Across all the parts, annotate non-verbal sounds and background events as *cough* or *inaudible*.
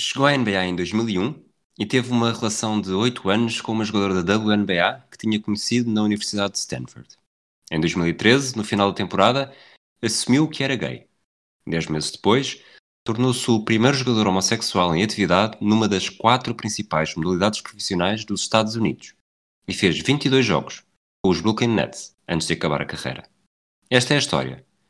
chegou à NBA em 2001 e teve uma relação de 8 anos com uma jogadora da WNBA que tinha conhecido na Universidade de Stanford. Em 2013, no final da temporada, assumiu que era gay. Dez meses depois, tornou-se o primeiro jogador homossexual em atividade numa das quatro principais modalidades profissionais dos Estados Unidos e fez 22 jogos com os Brooklyn Nets antes de acabar a carreira. Esta é a história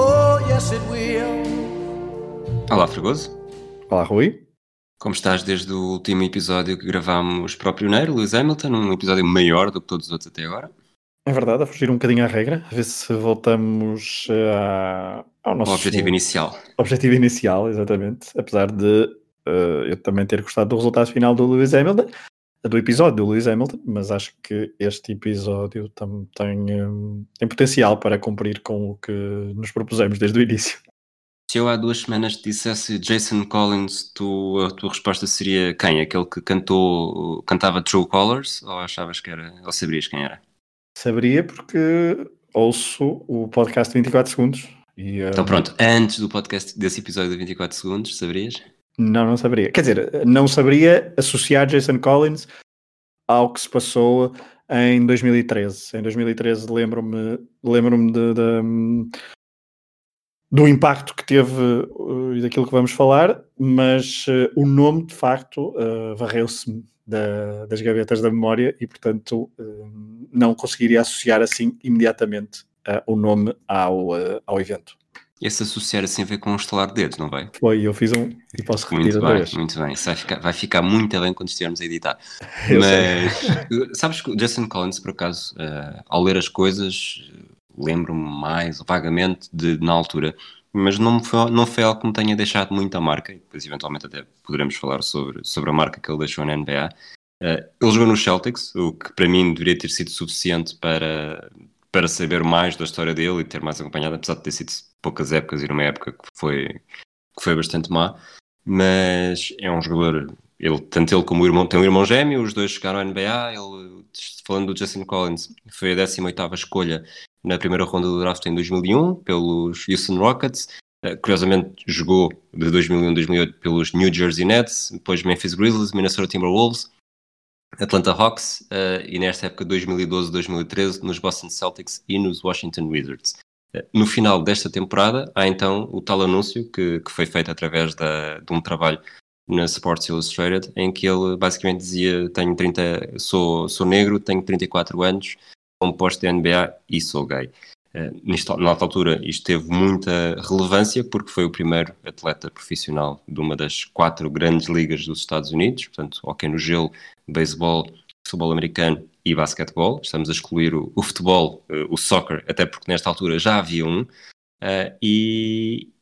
Oh, yes, it will. Olá, Fregoso. Olá, Rui. Como estás desde o último episódio que gravámos para o pioneiro, Lewis Hamilton, um episódio maior do que todos os outros até agora? É verdade, a fugir um bocadinho à regra, a ver se voltamos eh, ao nosso O objetivo inicial. objetivo inicial, exatamente. Apesar de eh, eu também ter gostado do resultado final do Lewis Hamilton, do episódio do Lewis Hamilton, mas acho que este episódio tam- tem, eh, tem potencial para cumprir com o que nos propusemos desde o início. Se eu há duas semanas te dissesse Jason Collins, tu, a tua resposta seria quem? Aquele que cantou, cantava True Colors? Ou achavas que era, ou sabrias quem era? Saberia porque ouço o podcast 24 segundos e eh, Então pronto, antes do podcast desse episódio de 24 segundos, saberias? Não, não saberia. Quer dizer, não saberia associar Jason Collins ao que se passou em 2013. Em 2013 lembro-me lembro-me de- de- do impacto que teve uh, e daquilo que vamos falar, mas uh, o nome de facto uh, varreu-se da- das gavetas da memória e portanto uh, não conseguiria associar assim imediatamente uh, o nome ao, uh, ao evento. Esse associar assim vê com um estalar de dedos, não vai? Foi, eu fiz um e posso repetir Muito bem, vez. muito bem. Vai ficar, vai ficar muito bem quando estivermos a editar. *laughs* Eu Mas sabes que o Jason Collins, por acaso, eh, ao ler as coisas, eh, lembro-me mais vagamente de na altura, mas não, foi, não foi algo que me tenha deixado muita marca, e depois eventualmente até poderemos falar sobre, sobre a marca que ele deixou na NBA. Eh, ele jogou no Celtics, o que para mim deveria ter sido suficiente para, para saber mais da história dele e ter mais acompanhado, apesar de ter sido poucas épocas e numa época que foi, que foi bastante má. Mas é um jogador, ele, tanto ele como o irmão, tem um irmão gêmeo, os dois chegaram à NBA. Ele, falando do Justin Collins, foi a 18 escolha na primeira ronda do draft em 2001 pelos Houston Rockets. Eh, curiosamente, jogou de 2001 a 2008 pelos New Jersey Nets, depois Memphis Grizzlies, Minnesota Timberwolves, Atlanta Hawks eh, e nesta época 2012-2013 nos Boston Celtics e nos Washington Wizards. Eh, No final desta temporada, há então o tal anúncio que, que foi feito através da, de um trabalho na Sports Illustrated, em que ele basicamente dizia: tenho 30, sou, sou negro, tenho 34 anos, como posto de NBA e sou gay. Eh, nisto, na altura, isto teve muita relevância porque foi o primeiro atleta profissional de uma das quatro grandes ligas dos Estados Unidos, portanto, hockey no gelo, beisebol, futebol americano e basquetebol. Estamos a excluir o, o futebol, eh, o soccer, até porque nesta altura já havia um. Eh, e,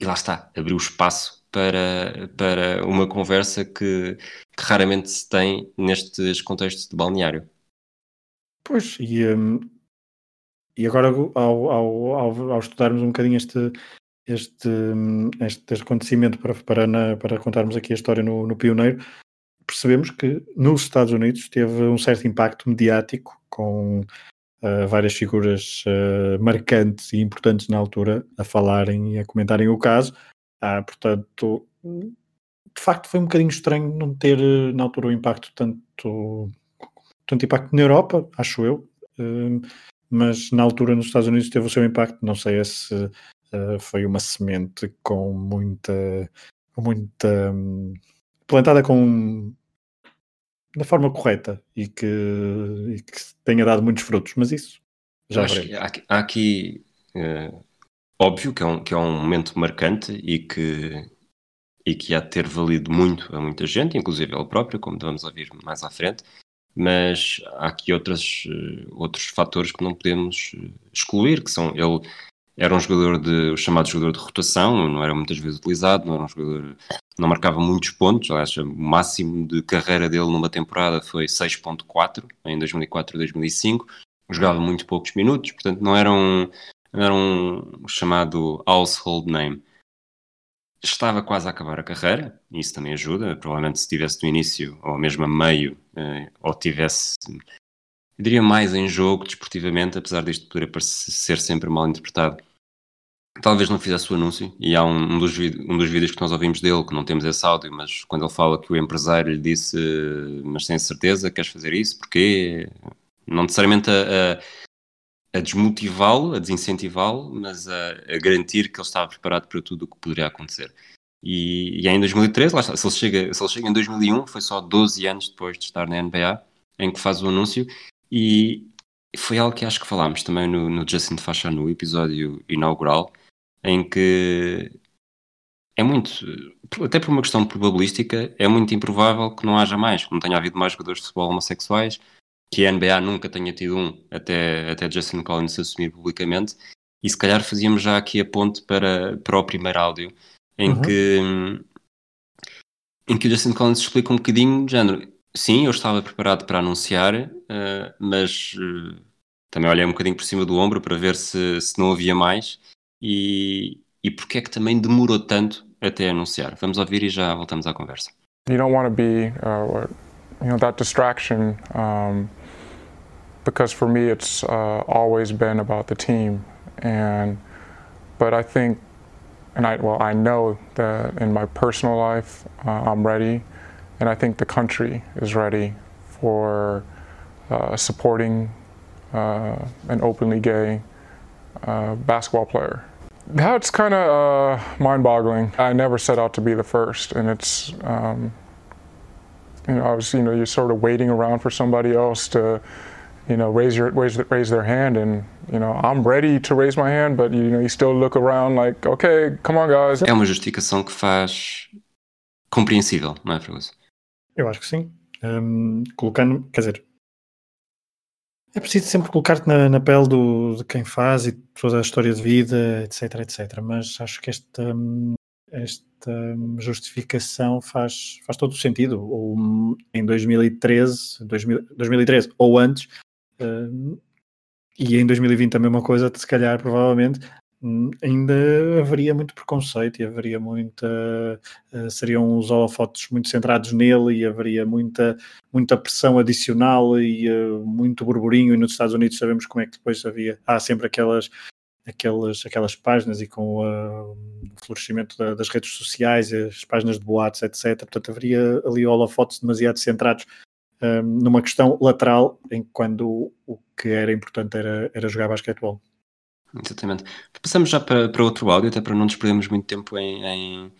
e lá está, abriu espaço para, para uma conversa que, que raramente se tem nestes contextos de balneário. Pois, e, hum, e agora ao, ao, ao, ao estudarmos um bocadinho este, este, hum, este, acontecimento para, para, na- para contarmos aqui a história no, no Pioneiro, percebemos que nos Estados Unidos teve um certo impacto mediático com ah, várias figuras ah, marcantes e importantes na altura a falarem e a comentarem o caso. Ah, portanto, de facto foi um bocadinho estranho não ter eh, na altura o impacto tanto, tanto impacto na Europa, acho eu, eh, mas na altura nos Estados Unidos teve o seu impacto, não sei se eh, foi uma semente com muita, muita hum, plantada com da forma correta e que, e que tenha dado muitos frutos, mas isso já Acho veremos. que há aqui, há aqui, eh, óbvio que é, um, que é um momento marcante e que, e que há de ter valido muito a muita gente, inclusive ele próprio, como vamos ouvir mais à frente, mas há aqui outras, eh, outros fatores que não podemos eh, excluir, que são ele, era um jogador de, o chamado jogador de rotação, não era muitas vezes utilizado, não era um jogador, não marcava muitos pontos, aliás, o máximo de carreira dele numa temporada foi 6.4 em 2004 e 2005, jogava muito poucos minutos, portanto não era um, não era um chamado household name. Estava quase a acabar a carreira, e isso também ajuda, provavelmente se tivesse no início, ou mesmo a meio, eh, ou tivesse eu diria mais em jogo, desportivamente, apesar disto poder ser sempre mal interpretado. Talvez não fizesse o anúncio, e há um, um, dos, um dos vídeos que nós ouvimos dele, que não temos esse áudio, mas quando ele fala que o empresário lhe disse, mas sem certeza, queres fazer isso? Porquê? Não necessariamente a, a, a desmotivá-lo, a desincentivá-lo, mas a, a, garantir que ele estava preparado para tudo o que poderia acontecer. E, e é em 2013, lá está, se ele, chega, se ele chega em 2001, foi só 12 anos depois de estar na NBA, em que faz o anúncio, e foi algo que acho que falámos também no, no Justin Faixa no episódio inaugural, em que é muito, até por uma questão probabilística, é muito improvável que não haja mais, que não tenha havido mais jogadores de futebol homossexuais, que a NBA nunca tenha tido um, até, até Justin Collins assumir publicamente, e se calhar fazíamos já aqui a ponte para, para o primeiro áudio, em uhum. que em que o Justin Collins explica um bocadinho, de género, Sim, eu estava preparado para anunciar, uh, mas uh, também olhei um bocadinho por cima do ombro para ver se, se não havia mais e, e porque é que também demorou tanto até anunciar. Vamos ouvir e já voltamos à conversa. You don't want to be, uh, you know, that distraction, um, because for me it's uh, always been about the team, and but I think, and I well I know that in my personal life uh, I'm ready. and I think the country is ready for uh, supporting uh, an openly gay uh, basketball player. That's kind of uh, mind-boggling. I never set out to be the first, and it's um, you know I was you know you're sort of waiting around for somebody else to you know raise your raise, raise their hand and you know I'm ready to raise my hand but you know you still look around like okay come on guys é uma justificação que faz compreensível não é Fragoso? Eu acho que sim. Um, colocando, quer dizer, é preciso sempre colocar-te na, na, pele do, de quem faz e toda a história de vida, etc, etc. Mas acho que esta, esta justificação faz, faz todo o sentido. Ou, em 2013, 2000, 2013 ou antes, e em 2020 a mesma coisa, se calhar, provavelmente, ainda haveria muito preconceito e haveria muita uh, seriam os holofotes muito centrados nele e haveria muita muita pressão adicional e uh, muito burburinho. E nos Estados Unidos sabemos como é que depois havia há sempre aquelas aquelas aquelas páginas e com uh, o florescimento da, das redes sociais as páginas de boatos etc portanto haveria ali holofotes demasiado centrados numa questão lateral em quando o que era importante era, era jogar basquetebol Exatamente. Passamos já para, para outro áudio, até para não nos perdermos muito tempo em, em...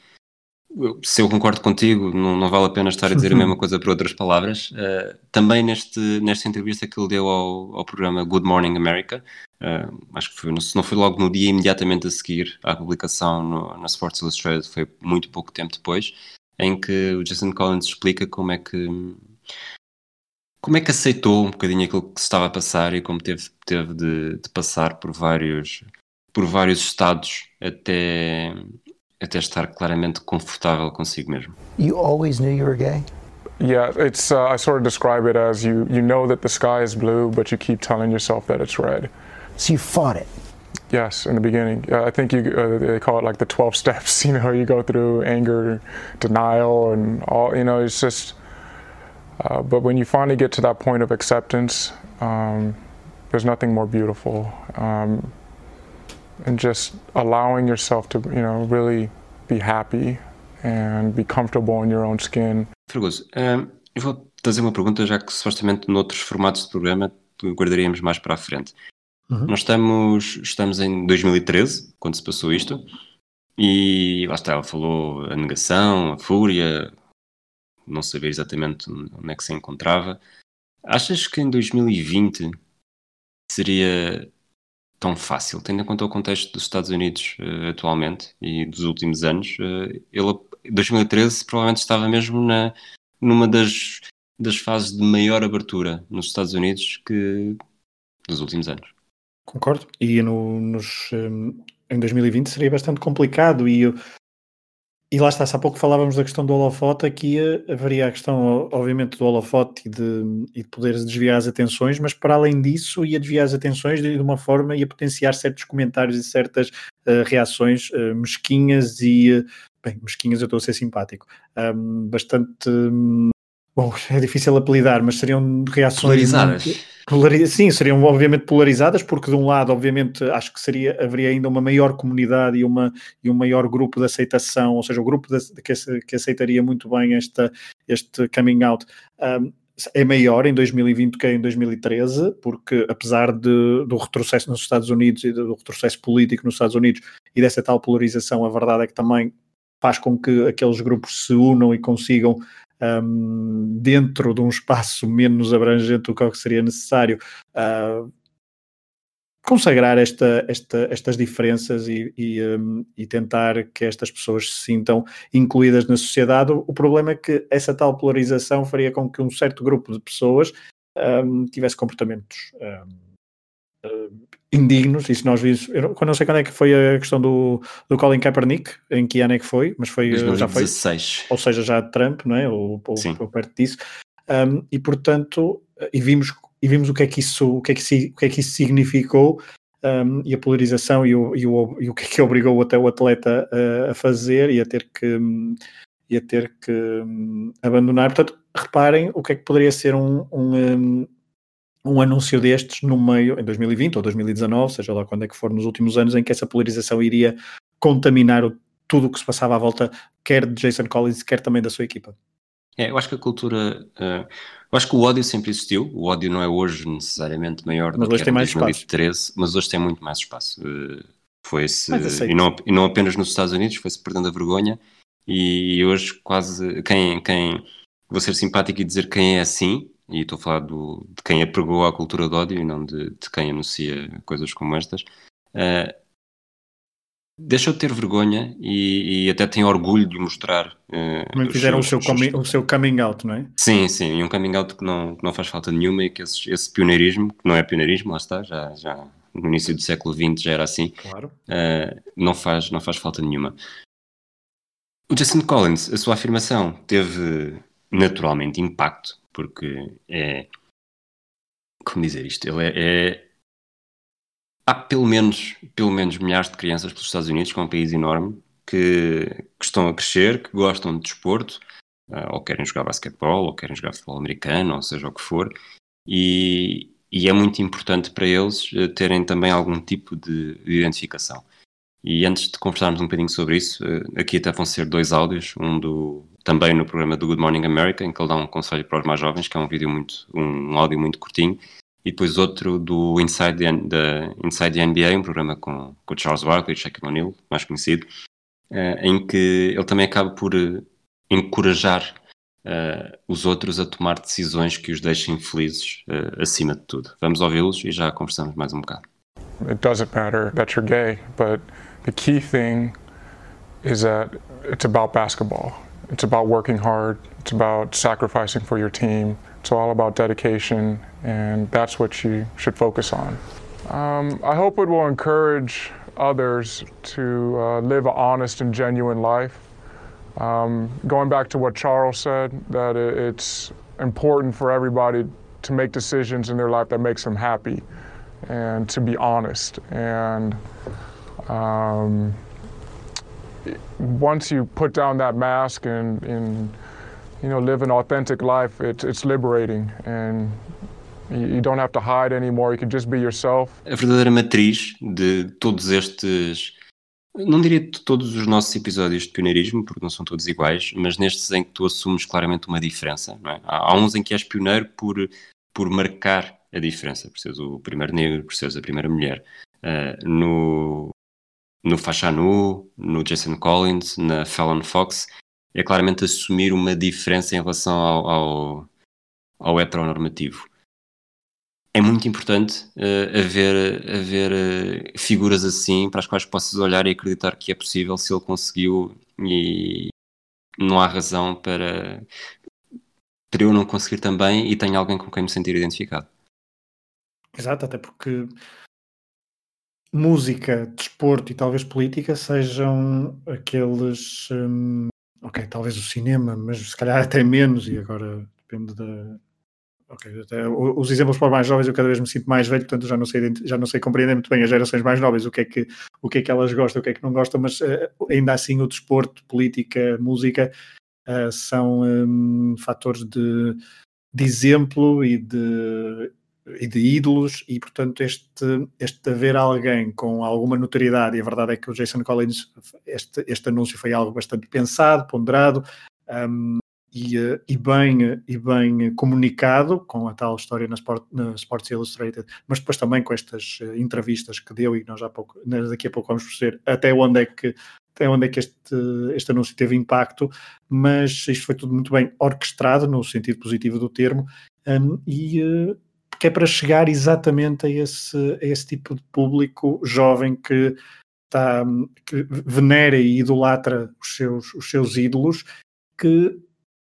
Se eu concordo contigo, não, não, vale a pena estar a dizer a mesma *laughs* coisa por outras palavras. Uh, também neste, nesta entrevista que ele deu ao, ao programa Good Morning America, uh, acho que foi, se não foi logo no dia imediatamente a seguir à publicação no, na Sports Illustrated, foi muito pouco tempo depois, em que o Jason Collins explica como é que como é que aceitou um bocadinho aquilo que se estava a passar e como teve, teve de, de passar por vários, por vários estados até, até estar claramente confortável consigo mesmo? You always knew you were gay? Yeah, it's uh, I sort of describe it as you you know that the sky is blue, but you keep telling yourself that it's red. So you fought it. Yes, in the beginning. Uh, I think you uh, they call it like the 12 *laughs* steps, you know, you go through anger, denial and all, you know, it's just Uh, but when you finally get to that point of acceptance, um, there's nothing more beautiful. Um, and just allowing yourself to, you know, really be happy and be comfortable in your own skin. Fergoso, um, eu vou fazer uma pergunta, já que supostamente noutros formatos de programa guardaríamos mais para a frente. Uhum. Nós estamos, estamos em 2013, quando se passou isto, e lá está, ela falou a negação, a fúria, não saber exatamente onde é que se encontrava. Achas que em 2020 seria tão fácil, tendo em conta o contexto dos Estados Unidos uh, atualmente e dos últimos anos? Uh, ele, 2013 provavelmente estava mesmo na, numa das, das fases de maior abertura nos Estados Unidos que dos últimos anos. Concordo. E no, nos, em 2020 seria bastante complicado e eu, e lá está, há pouco falávamos da questão do holofote, aqui eh, haveria a questão, obviamente, do holofote e de, e de poderes desviar as atenções, mas para além disso, ia desviar as atenções de, uma forma, ia potenciar certos comentários e certas uh, reações uh, mesquinhas e, uh, bem, mesquinhas eu estou a ser simpático, um, bastante, um, bom, *laughs* é difícil apelidar, mas seriam reações... Polarizadas. Muito, Sim, seriam obviamente polarizadas, porque de um lado, obviamente, acho que seria, haveria ainda uma maior comunidade e, uma, e um maior grupo de aceitação, ou seja, o grupo de, que, que, aceitaria muito bem esta, este coming out. Um, é maior em 2020 que em 2013, porque apesar de, do retrocesso nos Estados Unidos e do retrocesso político nos Estados Unidos e dessa tal polarização, a verdade é que também faz com que aqueles grupos se unam e consigam um, dentro de um espaço menos abrangente do que seria necessário, uh, consagrar esta, esta, estas diferenças e, e, um, e, tentar que estas pessoas se sintam incluídas na sociedade. O problema é que essa tal polarização faria com que um certo grupo de pessoas um, tivesse comportamentos indignos, isso nós vimos, eu não, sei quando é que foi a questão do, do Colin Kaepernick, em que ano é que foi, mas foi, 2016. já foi, ou seja, já Trump, não é, ou, ou, ou perto disso, um, e portanto, e vimos, e vimos o que é que isso, o que é que, o que, é que isso significou, um, e a polarização e o, e, o, e o que é que obrigou até o atleta a, a fazer e a ter que, e a ter que um, abandonar, portanto, reparem o que é que poderia ser um, um um anúncio destes no meio, em 2020 ou 2019, seja lá quando é que for nos últimos anos, em que essa polarização iria contaminar o, tudo o que se passava à volta, quer de Jason Collins, quer também da sua equipa. É, eu acho que a cultura. Uh, eu acho que o ódio sempre existiu. O ódio não é hoje necessariamente maior mas do que em 2013, espaço. mas hoje tem muito mais espaço. Uh, foi-se. E não, e não apenas nos Estados Unidos, foi-se perdendo a vergonha. E hoje, quase. Quem, quem. Vou ser simpático e dizer quem é assim, e estou a falar do, de quem apregou a cultura de ódio e não de, de quem anuncia coisas como estas, uh, deixou de ter vergonha e, e, até tem orgulho de mostrar. Uh, fizeram seus, o, seu coming, o seu coming out, não é? Sim, sim, e um coming out que não, que não faz falta nenhuma e que esse, esse pioneirismo, que não é pioneirismo, lá está, já, já no início do século XX já era assim, claro. uh, não, faz, não faz falta nenhuma. O Jason Collins, a sua afirmação teve naturalmente impacto porque é. Como dizer isto? Ele é, é. Há pelo menos, pelo menos milhares de crianças pelos Estados Unidos, que é um país enorme, que, que estão a crescer, que gostam de desporto, uh, ou querem jogar basquetebol, ou querem jogar futebol americano, ou seja o que for, e, e é muito importante para eles uh, terem também algum tipo de, de, identificação. E antes de conversarmos um bocadinho sobre isso, uh, aqui até vão ser dois áudios, um do, também no programa do Good Morning America, em que ele dá um conselho para os mais jovens, que é um vídeo muito, um, áudio muito curtinho, e depois outro do Inside the, the, Inside the NBA, um programa com, com Charles Barkley e Shaquille O'Neal, mais conhecido, uh, em que ele também acaba por uh, encorajar uh, os outros a tomar decisões que os deixem felizes acima de tudo. Vamos ouvi-los e já conversamos mais um bocado. It doesn't matter that you're gay, but the key thing is that it's about basketball. It's about working hard. It's about sacrificing for your team. It's all about dedication, and that's what you should focus on. Um, I hope it will encourage others to uh, live an honest and genuine life. Um, going back to what Charles said, that it's important for everybody to make decisions in their life that makes them happy and to be honest. And um, once you put down that mask and, and you know live an authentic life, it's, it's liberating and you don't have to hide anymore. You can just be yourself. A verdadeira matriz de todos estes não diria de todos os nossos episódios de pioneirismo, porque não são todos iguais, mas nestes em que tu assumes claramente uma diferença. É? Há, há, uns em que és pioneiro por, por marcar a diferença, por seres o primeiro negro, por seres a primeira mulher. Uh, no, no Fashanu, no Jason Collins, na Fallon Fox, é claramente assumir uma diferença em relação ao, ao, ao heteronormativo. É muito importante uh, haver, haver uh, figuras assim para as quais possas olhar e acreditar que é possível se ele conseguiu e não há razão para, para eu não conseguir também e tenho alguém com quem me sentir identificado. Exato, até porque música, desporto e talvez política sejam aqueles. hum, ok, talvez o cinema, mas se calhar até menos, e agora depende da. Ok, até os exemplos para mais jovens eu cada vez me sinto mais velho, portanto já não sei, já não sei compreender muito bem as gerações mais novas, o que é que, o que, é que elas gostam, o que é que não gostam, mas eh, ainda assim o desporto, política, música eh, são hum, fatores de, de exemplo e de, e de ídolos, e portanto este, este haver alguém com alguma notoriedade, e a verdade é que o Jason Collins, este, este anúncio foi algo bastante pensado, ponderado, hum, e, eh, e bem, e bem comunicado, com a tal história na, Sport, na Sports Illustrated, mas depois também com estas eh, entrevistas que deu, e nós já pouco, nós daqui a pouco vamos perceber até onde é que, até onde é que este, este anúncio teve impacto, mas isto foi tudo muito bem orquestrado, no sentido positivo do termo, hum, e eh, que é para chegar exatamente a esse, a esse tipo de público jovem que, está, que venera e idolatra os seus, os seus ídolos, que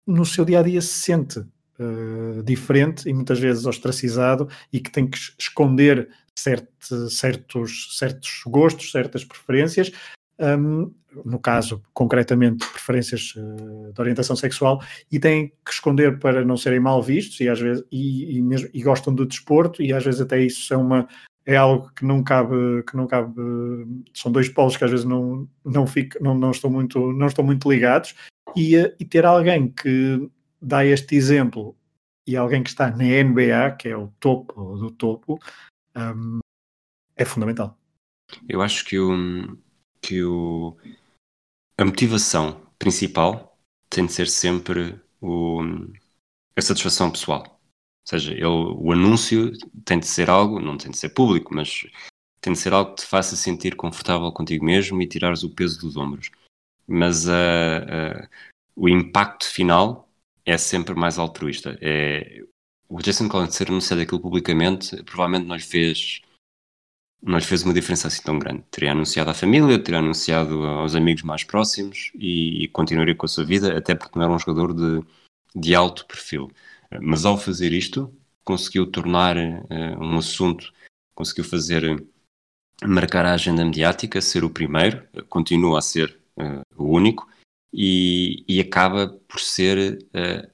no seu dia a dia se sente uh, diferente e muitas vezes ostracizado e que tem que esconder certo, certos, certos gostos, certas preferências. Um, no caso, concretamente, preferências uh, de orientação sexual, e têm que esconder para não serem mal vistos, e às vezes e, e, mesmo, e gostam do desporto, e às vezes até isso é uma é algo que não cabe, que não cabe, são dois polos que às vezes não, não, fico, não, não, estão muito, não estão muito ligados, e, e ter alguém que dá este exemplo e alguém que está na NBA, que é o topo do topo, um, é fundamental. Eu acho que, o, que o, a motivação principal tem de ser sempre o, a satisfação pessoal. Ou seja, ele, o anúncio tem de ser algo, não tem de ser público, mas tem de ser algo que te faça sentir confortável contigo mesmo e tirares o peso dos ombros. Mas uh, uh, o impacto final é sempre mais altruísta. É, o Jason Collins ser anunciado aquilo publicamente provavelmente não lhe fez não lhe fez uma diferença assim tão grande. Teria anunciado à família, teria anunciado aos amigos mais próximos e, e continuaria com a sua vida, até porque não era um jogador de, de alto perfil. Mas ao fazer isto, conseguiu tornar uh, um assunto, conseguiu fazer marcar a agenda mediática, ser o primeiro, continua a ser uh, o único, e, e, acaba por ser, uh,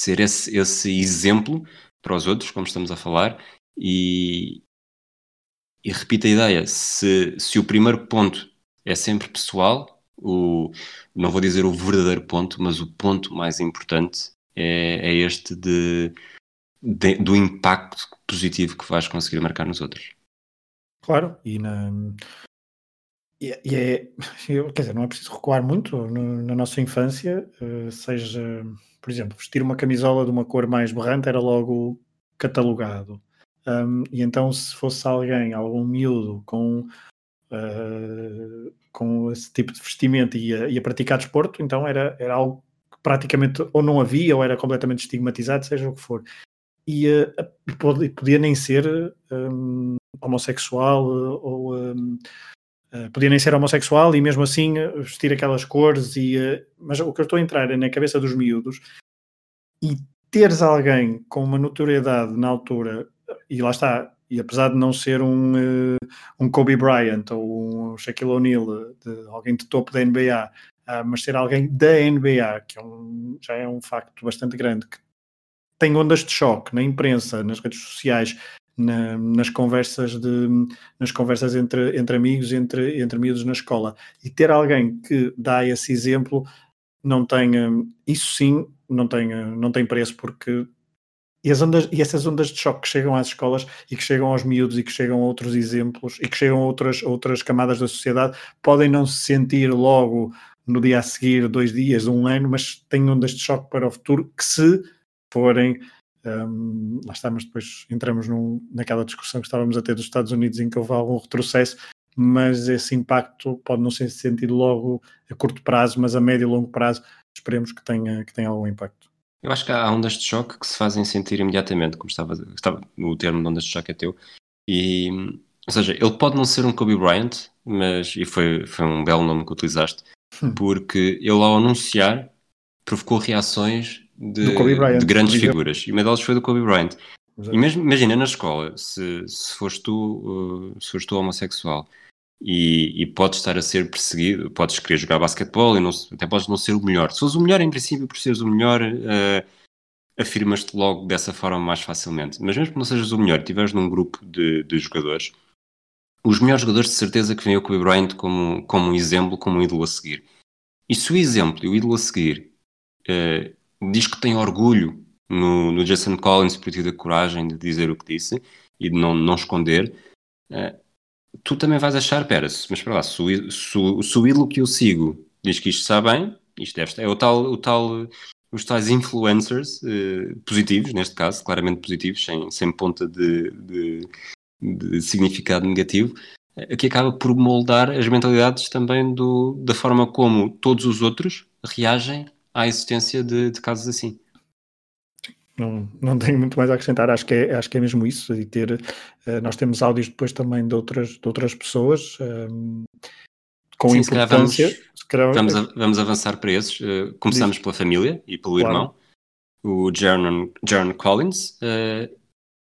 ser esse, esse, exemplo para os outros, como estamos a falar, e, e repito a ideia, se, se o primeiro ponto é sempre pessoal, o, não vou dizer o verdadeiro ponto, mas o ponto mais importante é, é este de, de, do impacto positivo que vais conseguir marcar nos outros. Claro, e na, e, é, quer dizer, não é preciso recuar muito no, na nossa infância, uh, seja, por exemplo, vestir uma camisola de uma cor mais berrante era logo catalogado. Um, e então, se fosse alguém, algum miúdo com, uh, com esse tipo de vestimento e a, e a praticar desporto, então era, era algo que praticamente ou não havia ou era completamente estigmatizado, seja o que for. E uh, podia nem ser um, homossexual ou. Um, podia nem ser homossexual e mesmo assim vestir aquelas cores e mas o que eu estou a entrar é na cabeça dos miúdos e teres alguém com uma notoriedade na altura e lá está e apesar de não ser um, um Kobe Bryant ou um Shaquille O'Neal alguém de topo da NBA mas ser alguém da NBA que é um, já é um facto bastante grande que tem ondas de choque na imprensa, nas redes sociais na, nas conversas de nas conversas entre, entre amigos, entre, entre miúdos na escola. E ter alguém que dá esse exemplo não tem isso sim não tem, não tem preço porque e, as ondas, e essas ondas de choque que chegam às escolas e que chegam aos miúdos e que chegam a outros exemplos e que chegam a outras, outras camadas da sociedade podem não se sentir logo no dia a seguir, dois dias, um ano, mas têm ondas de choque para o futuro que se forem um, lá está, mas depois entramos num, naquela discussão que estávamos a ter dos Estados Unidos em que houve algum retrocesso, mas esse impacto pode não ser sentido logo a curto prazo, mas a médio e longo prazo esperemos que tenha, que tenha algum impacto. Eu acho que há ondas de choque que se fazem sentir imediatamente, como estava, estava o termo de ondas de choque é teu, e, ou seja, ele pode não ser um Kobe Bryant, mas, e foi, foi um belo nome que utilizaste, hum. porque ele ao anunciar provocou reações de, de grandes figuras. E uma delas foi do Kobe Bryant. E mesmo, imagina na escola, se, se foste tu, uh, se tu homossexual e, e podes estar a ser perseguido, podes querer jogar basquetebol e não, até podes não ser o melhor. Se fores o melhor, em princípio, por seres o melhor, uh, afirmas-te logo dessa forma mais facilmente. Mas mesmo que não sejas o melhor, estiveres num grupo de, de jogadores, os melhores jogadores de certeza que vêm o Kobe Bryant como, como um exemplo, como um ídolo a seguir. E se o exemplo e o ídolo a seguir uh, diz que tem orgulho no, no, Jason Collins por ter a coragem de dizer o que disse e de não, não esconder, uh, tu também vais achar, pera, mas para lá, se o, se, se o que eu sigo diz que isto está bem, isto deve estar, é o tal, o tal os tais influencers uh, positivos, neste caso, claramente positivos, sem, sem ponta de, de, de significado negativo, uh, que acaba por moldar as mentalidades também do, da forma como todos os outros reagem à existência de, de casos assim. Não, não tenho muito mais a acrescentar, acho que é, acho que é mesmo isso, e ter, uh, nós temos áudios depois também de outras, de outras pessoas, um, com Sim, importância. Vamos, vamos, a, vamos, avançar para esses. Uh, começamos Diz. pela família e pelo claro. irmão. O Jaron Collins uh,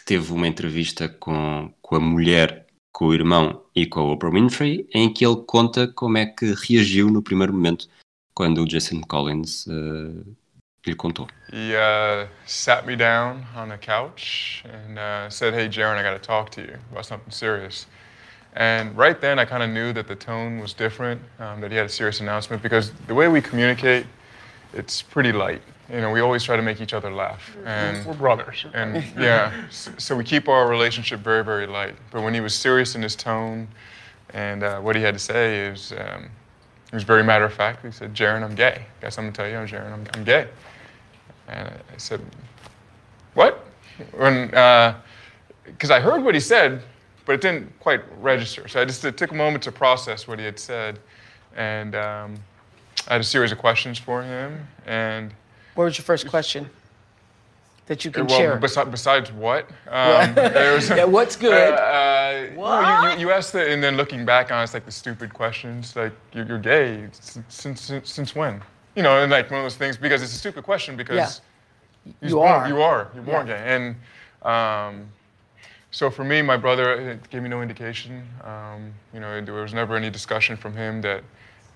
teve uma entrevista com, com a mulher, com o irmão e com a Oprah Winfrey, em que ele conta como é que reagiu no primeiro momento quando o Jason Collins uh, lhe contou. He uh, sat me down on a couch and uh, said, "Hey, Jaron, I got to talk to you about something serious." And right then, I kind of knew that the tone was different, um, that he had a serious announcement, because the way we communicate, it's pretty light. You know, we always try to make each other laugh. And, We're brothers. And yeah, so we keep our relationship very, very light. But when he was serious in his tone and uh, what he had to say is, um, he was very matter of fact. He said, Jaron, I'm gay. Guess I got something to tell you, Jaron, I'm, I'm gay. And I said, what? Because uh, I heard what he said, but it didn't quite register. So I just it took a moment to process what he had said, and um, I had a series of questions for him. And what was your first question? That you can well, share. Besi- besides what? Um, was, *laughs* yeah, what's *laughs* good? Uh, uh, what? You, you, you, asked the, and then looking back on it, it's like the stupid questions, like you're, you're gay since, since since when? You know, and like one of those things because it's a stupid question because yeah. you born, are you are you're born yeah. gay and. Um, so for me, my brother gave me no indication. Um, you know, there was never any discussion from him that,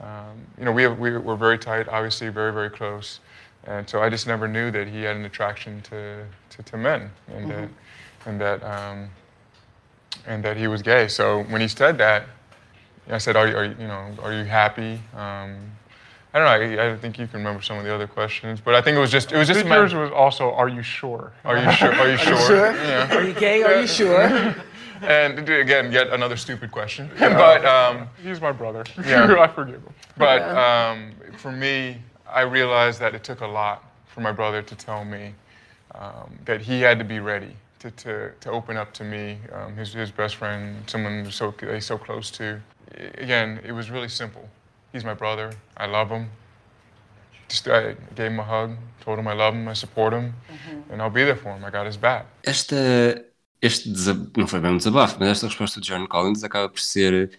um, you know, we, we were very tight, obviously very, very close. And so I just never knew that he had an attraction to, to, to men and mm-hmm. that, and that, um, and that he was gay. So when he said that, I said, are you, are you, you know, are you happy? Um, I don't know. I, I, think you can remember some of the other questions, but I think it was just it was just. Yours was also, "Are you sure? Are you sure? Are you sure? *laughs* Are you, sure? Yeah. Are you gay? Are you sure?" *laughs* and again, yet another stupid question. *laughs* but um, he's my brother. Yeah, I forgive him. But um, for me, I realized that it took a lot for my brother to tell me um, that he had to be ready to, to, to open up to me, um, his, his best friend, someone so he's so close to. Again, it was really simple. He's my brother. I love him. Just I gave him a hug, told him I love him, I support him, and I'll be there for him. I got his back. Esta, este não foi bem um desabafo, mas esta resposta de John Collins acaba por ser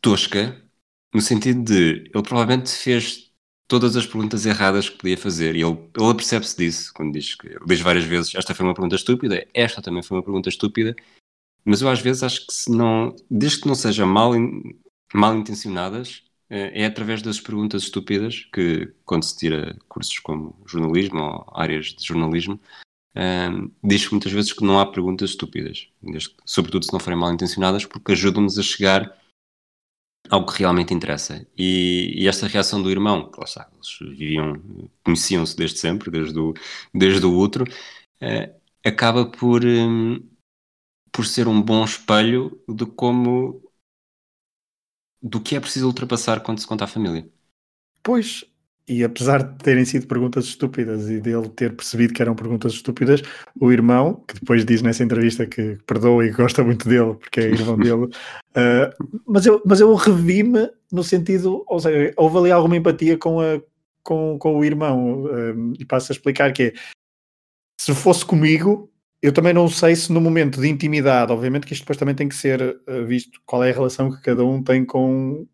tosca, no sentido de ele provavelmente fez todas as perguntas erradas que podia fazer. E ele, ele apercebe-se disso quando diz que ele diz várias vezes esta foi uma pergunta estúpida, esta também foi uma pergunta estúpida, mas eu às vezes acho que se não, desde que não seja mal mal intencionadas, eh, é através das perguntas estúpidas que, quando se tira cursos como jornalismo ou áreas de jornalismo, um, diz muitas vezes que não há perguntas estúpidas, sobretudo se não forem mal intencionadas, porque ajudam-nos a chegar ao que realmente interessa. E, e, esta reação do irmão, que lá está, eles viviam, conheciam-se desde sempre, desde o, desde o outro, uh, acaba por, um, por ser um bom espelho de como do que é preciso ultrapassar quando se conta a família. Pois, e apesar de terem sido perguntas estúpidas e dele ter percebido que eram perguntas estúpidas, o irmão, que depois diz nessa entrevista que perdoa e gosta muito dele, porque é irmão *laughs* dele, uh, mas eu, mas eu revi-me no sentido, ou seja, houve ali alguma empatia com, a, com, com o irmão, uh, e passo a explicar que é, se fosse comigo, eu também não sei se no momento de intimidade, obviamente que isto depois também tem que ser uh, visto qual é a relação que cada um tem com,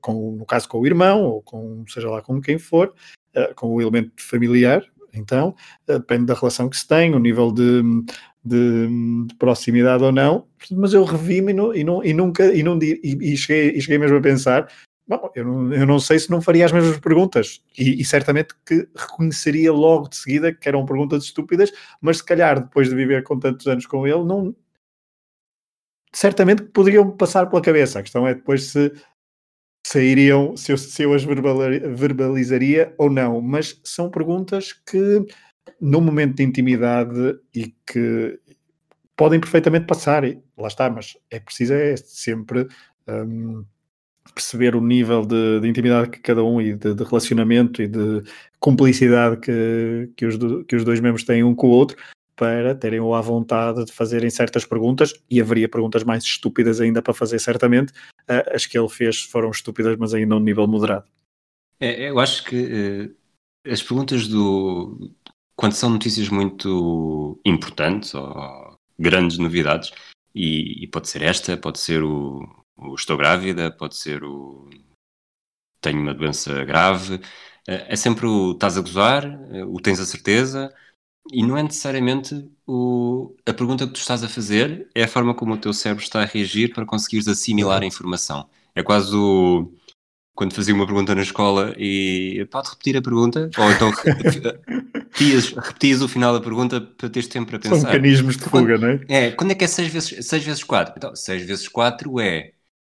com no caso com o irmão, ou com seja lá com quem for, uh, com o elemento familiar, Então, eh, depende da relação que se tem, o nível de, de, de proximidade ou não, mas eu revi-me e, não, e, nunca, e, não, e, e, cheguei, e cheguei mesmo a pensar, bom, eu não, eu não sei se não faria as mesmas perguntas, e, e certamente que reconheceria logo de seguida que eram perguntas estúpidas, mas se calhar depois de viver com tantos anos com ele, não, certamente poderiam passar pela cabeça. A questão é depois se sairiam, se eu, se eu as verbalizaria ou não. Mas são perguntas que, no momento de intimidade e que podem perfeitamente passar, e lá está, mas é preciso é sempre um, perceber o nível de, de, intimidade que cada um e de, de relacionamento e de cumplicidade que, que, os, que os dois membros têm um com o outro para terem a vontade de fazerem certas perguntas, e haveria perguntas mais estúpidas ainda para fazer, certamente. Uh, as que ele fez foram estúpidas, mas ainda a um nível moderado. É, eu acho que uh, as perguntas do. Quando são notícias muito importantes ou grandes novidades, e, e pode ser esta, pode ser o, o, estou grávida, pode ser o tenho uma doença grave, uh, é sempre o estás a gozar, o tens a certeza e não é necessariamente o... a pergunta que tu estás a fazer, é a forma como o teu cérebro está a reagir para conseguires assimilar a informação. É quase o. Quando fazia uma pergunta na escola e pode repetir a pergunta, ou então *laughs* repetias, repetias o final da pergunta para teres tempo para pensar. São mecanismos de fuga, não é? É, quando é que é 6 vezes, 6 vezes 4? Então, 6 vezes 4 é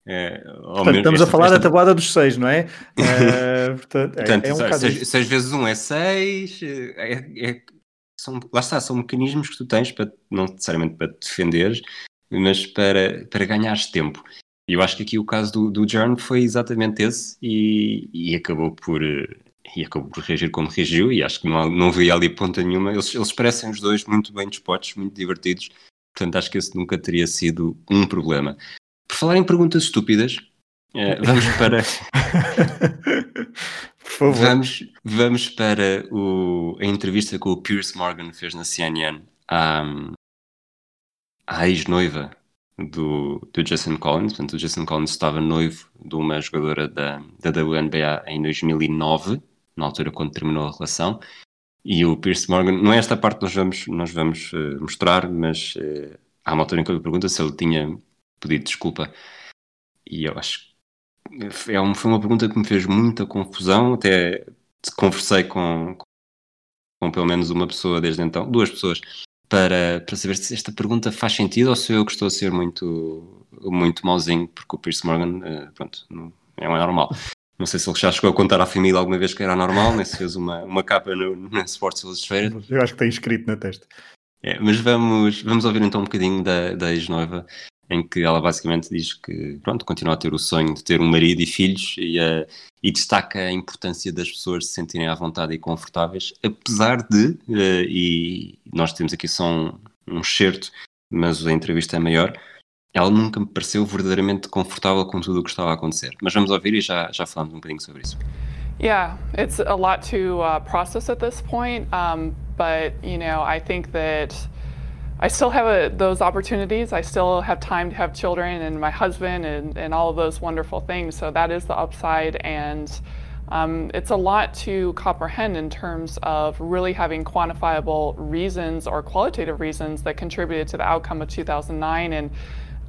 é, portanto, estamos esta, a falar esta... da tabuada dos 6, não é? Uh, *laughs* portanto, portanto é, é um 6 vezes 1 é 6, é, é, são, lá está, são mecanismos que tu tens para, não necessariamente para te defenderes, mas para, para ganhares tempo. E eu acho que aqui o caso do, do John foi exatamente esse e, e acabou por e acabou por reagir como reagiu e acho que não, não havia ali ponta nenhuma. Eles, eles parecem os dois muito bem dispostos, muito divertidos, portanto acho que esse nunca teria sido um problema. Por falar em perguntas estúpidas, eh, vamos para *laughs* *laughs* favor. Vamos, vamos para o, a entrevista que o Pierce Morgan fez na CNN à, à ex-noiva do, do Jason Collins. Portanto, o Jason Collins estava noivo de uma jogadora da, da WNBA em 2009, na altura quando terminou a relação. E o Pierce Morgan, não é esta parte que nós vamos, nós vamos uh, mostrar, mas uh, há uma altura em que ele pergunta se ele tinha pedido desculpa. E eu acho é um, foi uma pergunta que me fez muita confusão. Até conversei com, com pelo menos uma pessoa desde então, duas pessoas, para, para saber se esta pergunta faz sentido ou se eu que estou a ser muito, muito mauzinho, porque o Pierce Morgan, uh, pronto, não, é normal. Não sei se ele já chegou a contar à família alguma vez que era normal, nem se fez uma, uma capa no, na Sports Illustrated. Eu acho que tem escrito na testa. É, mas vamos, vamos ouvir então um bocadinho da, da ex-noiva em que ela basicamente diz que pronto, continua a ter o sonho de ter um marido e filhos e, uh, e destaca a importância das pessoas se sentirem à vontade e confortáveis, apesar de, uh, e nós temos aqui só um, um certo, mas a entrevista é maior, ela nunca me pareceu verdadeiramente confortável com tudo o que estava a acontecer. Mas vamos ouvir e já, já falamos um bocadinho sobre isso. Yeah, it's a lot to uh, process at this point, um, but you know, I think that I still have a, those opportunities. I still have time to have children and my husband and, and all of those wonderful things. So that is the upside. And um, it's a lot to comprehend in terms of really having quantifiable reasons or qualitative reasons that contributed to the outcome of 2009. And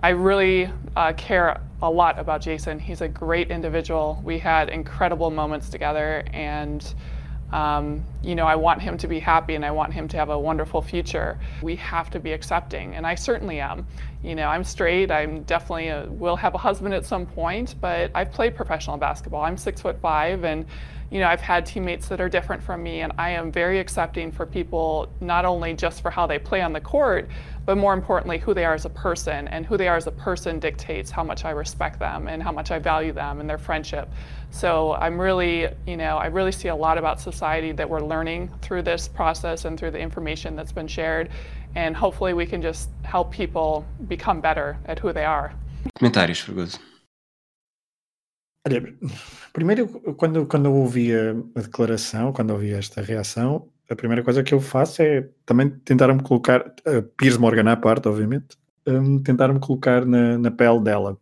I really uh, care a lot about Jason. He's a great individual. We had incredible moments together and um, you know, I want him to be happy and I want him to have a wonderful future. We have to be accepting, and I certainly am. You know, I'm straight. I'm definitely a, will have a husband at some point, but I've played professional basketball. I'm six foot five, and you know, I've had teammates that are different from me, and I am very accepting for people not only just for how they play on the court, but more importantly, who they are as a person. And who they are as a person dictates how much I respect them and how much I value them and their friendship. So I'm really, you know, I really see a lot about society that we're learning through this process and through the information that's been shared. And hopefully we can just help people become better at who they are. Comentários, Fergoso. Olha, primeiro, quando, quando eu ouvi a, declaração, quando ouvi esta reação, a primeira coisa que eu faço é também tentar-me colocar, uh, Piers Morgan à parte, obviamente, um, tentar-me colocar na, na pele dela.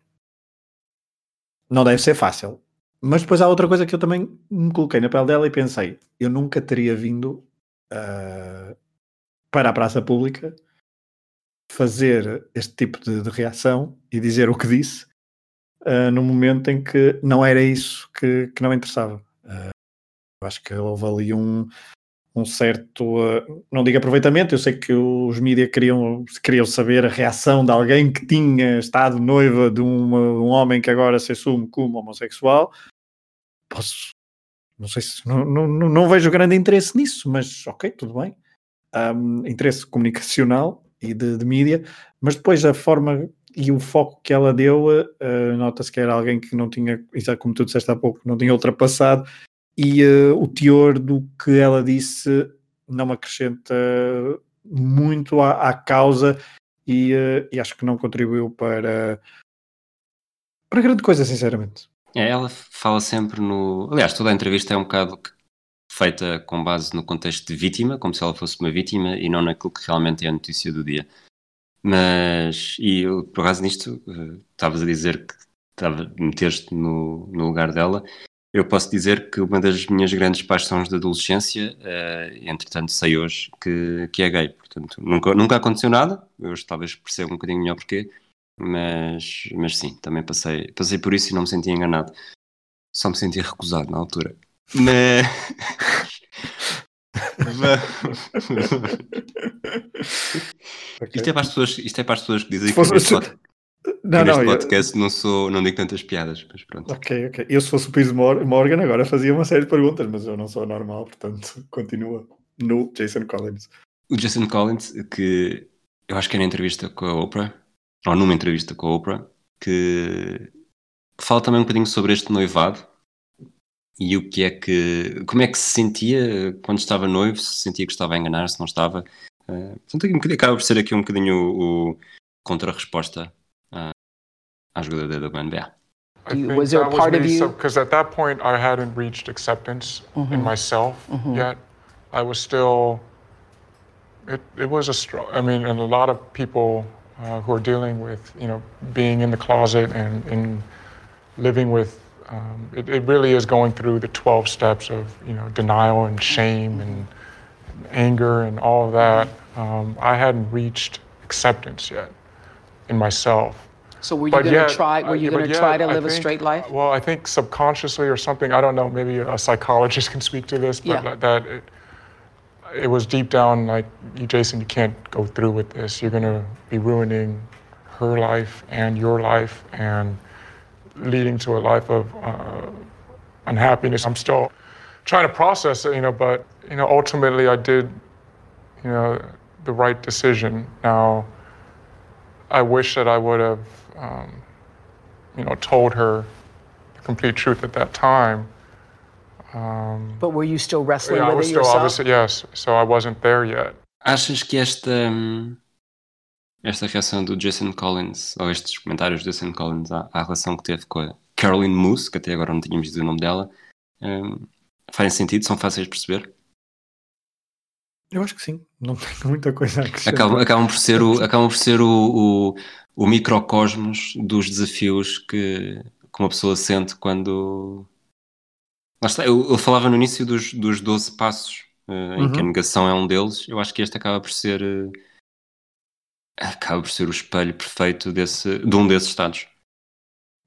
Não deve ser fácil. Mas depois há outra coisa que eu também me coloquei na pele dela e pensei, eu nunca teria vindo uh, para a praça pública fazer este tipo de, de reação e dizer o que disse uh, no momento em que não era isso que, que não interessava. Uh, eu acho que houve ali um, um certo, uh, não digo aproveitamento, eu sei que os mídias queriam, queriam saber a reação de alguém que tinha estado noiva de um homem que agora se assume como homossexual. Posso, não sei se, não, não, não vejo grande interesse nisso, mas ok, tudo bem. Um, interesse comunicacional e de, de mídia, mas depois a forma e o foco que ela deu, uh, nota-se que era alguém que não tinha, como tu disseste há pouco, não tinha ultrapassado, e uh, o teor do que ela disse não acrescenta muito à, à causa e, uh, e, acho que não contribuiu para, para grande coisa, sinceramente. É, ela fala sempre no. Aliás, toda a entrevista é um bocado feita com base no contexto de vítima, como se ela fosse uma vítima e não naquilo que realmente é a notícia do dia. Mas, e eu, por acaso nisto, eh, estavas uh, a dizer que estava, meteste no, no lugar dela. Eu posso dizer que uma das minhas grandes paixões da adolescência, uh, entretanto, sei hoje que, que é gay. Portanto, nunca, nunca aconteceu nada. Hoje talvez perceba um bocadinho melhor porquê. Mas, mas sim, também passei, passei por isso e não me senti enganado. Só me senti recusado na altura. Mas. Okay. isto, é para as pessoas, isto é para as pessoas que dizem que neste, pod... não, neste não, podcast eu... não, sou, não digo tantas piadas, mas pronto. Ok, ok. Eu se fosse o Piers Morgan agora fazia uma série de perguntas, mas eu não sou normal, portanto *laughs* continua no Jason Collins. O Jason Collins, que eu acho que é na entrevista com a Oprah, ou numa entrevista com a Oprah, que fala também um bocadinho sobre este noivado e o que é que. Como é que se sentia quando estava noivo? Se sentia que estava a enganar, se não estava. Uh, portanto, acaba por ser aqui um bocadinho o, o contra-resposta à, à jogada da. I think was there a part of you? Because at that point, I hadn't reached acceptance mm -hmm. in myself mm -hmm. yet. I was still. It, it was a strong. I mean, and a lot of people uh, who are dealing with, you know, being in the closet and, and living with um, it, it, really is going through the 12 steps of you know denial and shame and, and anger and all of that. Um, I hadn't reached acceptance yet in myself. So were you going to try? Were you going to try to live think, a straight life? Well, I think subconsciously or something. I don't know. Maybe a psychologist *laughs* can speak to this, but yeah. that it, it was deep down like, you, Jason, you can't go through with this. You're going to be ruining her life and your life and leading to a life of uh, unhappiness. I'm still trying to process it, you know, but, you know, ultimately I did, you know, the right decision. Now, I wish that I would have, um, you know, told her the complete truth at that time. Um, but were you still wrestling yeah, with I was it still yourself? obviously yes. So I wasn't there yet. Achas que esta hum, esta reação do Jason Collins, ou estes comentários do Jason Collins à, à relação que teve com a Caroline Moose, que até agora não tínhamos dito o nome dela, um, fazem sentido? São fáceis de perceber? Eu acho que sim, não tenho *laughs* muita coisa a acrescentar. Acabam, acabam por ser, o, acabam por ser o, o, o microcosmos dos desafios que, que uma pessoa sente quando. Lá está, eu, eu falava no início dos, dos 12 passos, uh, em uhum. que a negação é um deles. Eu acho que este acaba por ser. Uh, acaba por ser o espelho perfeito desse, de um desses estados.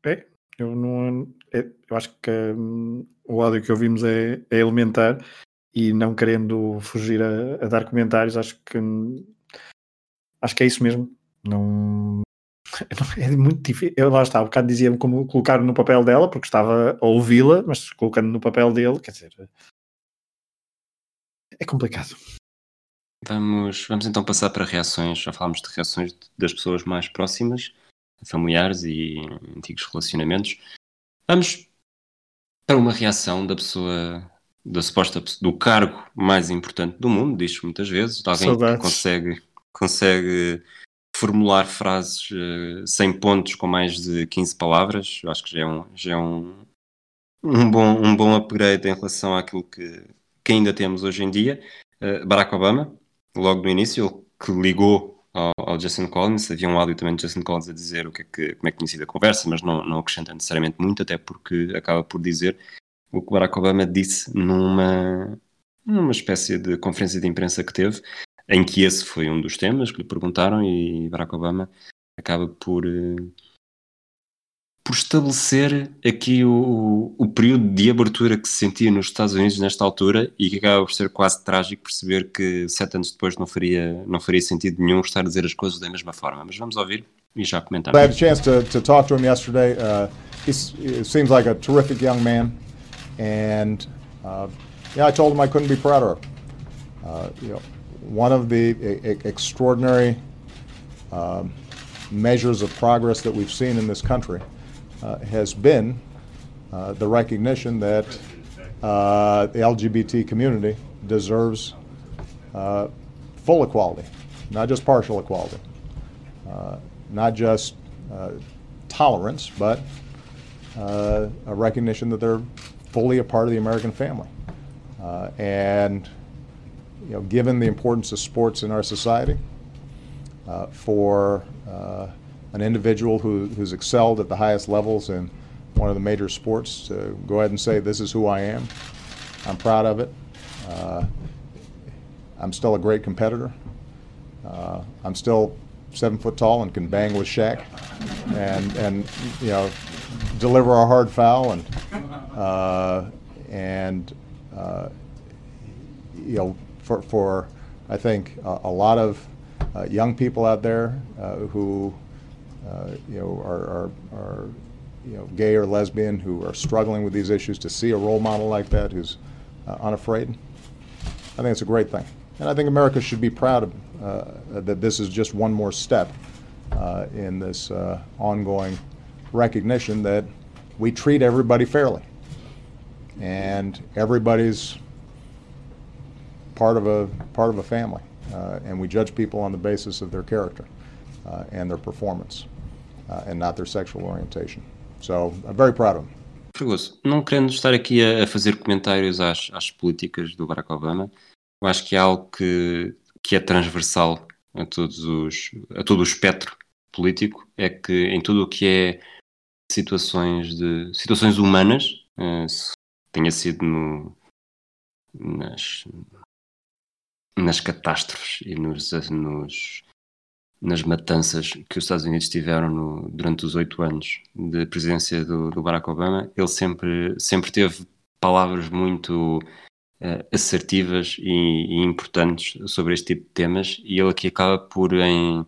É, eu não. É, eu acho que um, o áudio que ouvimos é, é, elementar e não querendo fugir a, a, dar comentários, acho que acho que é isso mesmo. Não. *laughs* É muito difícil. Eu lá está, um bocado dizia-me como colocar no papel dela, porque estava a ouvi-la, mas colocando no papel dele, quer dizer, é complicado. Vamos, vamos então passar para reações. Já falámos de reações das pessoas mais próximas, familiares e antigos relacionamentos. Vamos para uma reação da pessoa, da suposta do cargo mais importante do mundo, diz muitas vezes, de alguém Saudades. que consegue, consegue formular frases uh, sem pontos com mais de 15 palavras. Eu acho que já é um, já é um, um, bom, um bom upgrade em relação àquilo que, que ainda temos hoje em dia. Uh, Barack Obama, logo no início, ele que ligou ao, ao, Collins, havia um áudio também de Justin Collins a dizer o que é que, como é que tinha sido a conversa, mas não, não acrescenta necessariamente muito, até porque acaba por dizer o que Barack Obama disse numa, numa espécie de conferência de imprensa que teve, em que esse foi um dos temas que lhe perguntaram e Barack Obama acaba por, eh, por estabelecer aqui o, o período de abertura que se sentia nos Estados Unidos nesta altura e que acaba por ser quase trágico perceber que sete anos depois não faria, não faria sentido nenhum estar a dizer as coisas da mesma forma. Mas vamos ouvir e já comentamos. I had a chance to, to talk to him yesterday. Uh, he seems like a terrific young man and uh, yeah, I told him I couldn't be prouder. Uh, you know, one of the extraordinary um, measures of progress that we've seen in this country uh, has been uh, the recognition that uh, the LGBT community deserves uh, full equality, not just partial equality, uh, not just tolerance, but a recognition that they're fully a part of the American family. and you know, given the importance of sports in our society, uh, for uh, an individual who, who's excelled at the highest levels in one of the major sports to go ahead and say, This is who I am. I'm proud of it. Uh, I'm still a great competitor. Uh, I'm still seven foot tall and can bang with Shaq and, and you know, deliver a hard foul and, uh, and uh, you know, for, for I think, a, lot of uh, young people out there uh, who, you know, are, are, are, you know, gay or lesbian who are struggling with these issues to see a role model like that who's uh, unafraid. I think it's a great thing. And I think America should be proud of, uh, that this is just one more step uh, in this ongoing recognition that we treat everybody fairly. And everybody's part of a part of a family, uh, and we judge people on the basis of their character uh, and their performance, uh, and not their sexual orientation. So I'm very proud of. Fregoso, não querendo estar aqui a, fazer comentários às, às, políticas do Barack Obama, eu acho que é algo que, que é transversal a, todos os, a todo o espectro político, é que em tudo o que é situações de situações humanas, uh, tenha sido no, nas, nas catástrofes e nos, nos, nas matanças que os Estados Unidos tiveram no, durante os oito anos de presidência do, do, Barack Obama, ele sempre, sempre teve palavras muito uh, assertivas e, e, importantes sobre este tipo de temas e ele aqui acaba por em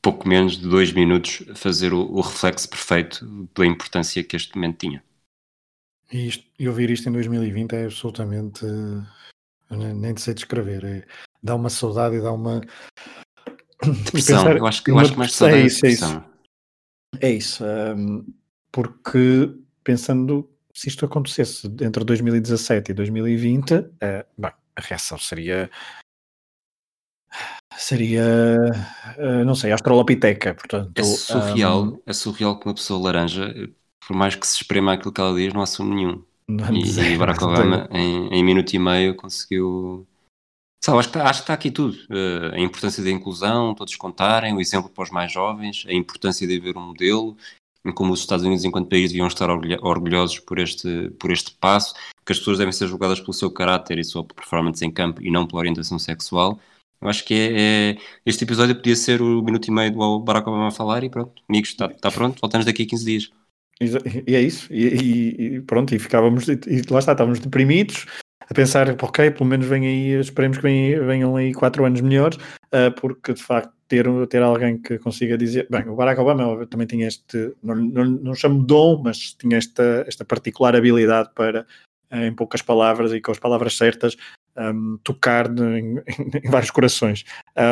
pouco menos de dois minutos fazer o, o reflexo perfeito da importância que este momento tinha. E, isto, e ouvir isto em 2020 é absolutamente nem, nem sei descrever. É, dá uma saudade e dá uma. Depressão, eu acho que, eu acho que mais saudade é isso, é isso. É isso um, porque pensando se isto acontecesse entre 2017 e 2020, uh, eh, bem, a reação seria seria uh, não sei, astrolopiteca, portanto é surreal, um, é surreal que uma pessoa laranja por mais que se esprema aquilo que ela diz, não assume nenhum e, *laughs* e Barack Obama, em, em minuto e meio, conseguiu. Sabe, acho, que está, está aqui tudo. Uh, a importância da inclusão, todos contarem, o exemplo para os mais jovens, a importância de haver um modelo, como os Estados Unidos, enquanto país, deviam estar orgulhosos por este, por este passo, que as pessoas devem ser julgadas pelo seu caráter e sua performance em campo e não pela orientação sexual. Eu acho que é, é, este episódio podia ser o minuto e meio do Barack Obama a falar e pronto, amigos, está, está pronto, voltamos daqui a 15 dias. E é isso, e, e pronto, e ficávamos, e, lá está, estávamos deprimidos, a pensar, ok, pelo menos vem aí, esperemos que venham aí quatro anos melhores, uh, porque de facto ter, ter alguém que consiga dizer, bem, o Barack Obama também tinha este, não, não, não chamo dom, mas tinha esta, esta particular habilidade para, uh, em poucas palavras e com as palavras certas, um, tocar em, *laughs* em, vários corações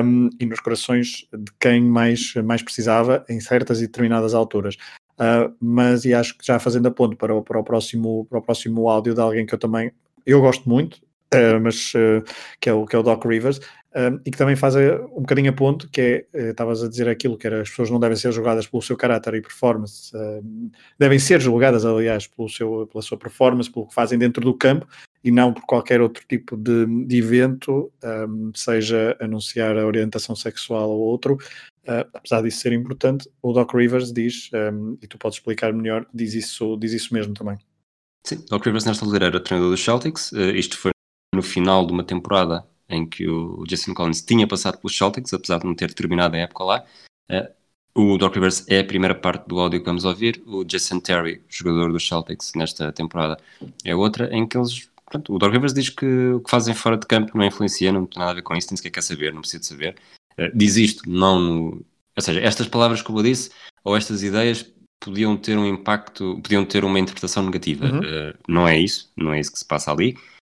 um, e nos corações de quem mais, mais precisava em certas e determinadas alturas. Uh, mas e acho que já fazendo a ponto para o, para, o próximo, para o próximo áudio de alguém que eu também eu gosto muito, uh, mas uh, que, é o, que é o Doc Rivers, e que também faz um bocadinho a ponto, que é, estavas a dizer aquilo, que era as pessoas não devem ser julgadas pelo seu caráter e performance, devem ser julgadas, aliás, pelo seu, pela sua performance, pelo que fazem dentro do campo, e não por qualquer outro tipo de, de evento, um, seja anunciar a orientação sexual ou outro, Uh, apesar disso ser importante, o Doc Rivers diz, e tu podes explicar melhor, diz isso, diz isso mesmo também. Sim, Doc Rivers nesta altura era treinador dos Celtics, uh, isto foi no final de uma temporada em que o Jason Collins tinha passado pelos Celtics, apesar de não ter terminado a época lá. Uh, o Doc Rivers é a primeira parte do áudio que vamos ouvir. O Jason Terry, jogador dos Celtics nesta temporada, é outra em que eles. Pronto, o Doc Rivers diz que o que fazem fora de campo não influencia, não tem nada a ver com isso, nem sequer quer saber, não precisa saber. Uh, diz isto, não. Ou seja, estas palavras, como eu disse, ou estas ideias podiam ter um impacto, podiam ter uma interpretação negativa. Uhum. Uh, não é isso, não é isso que se passa ali.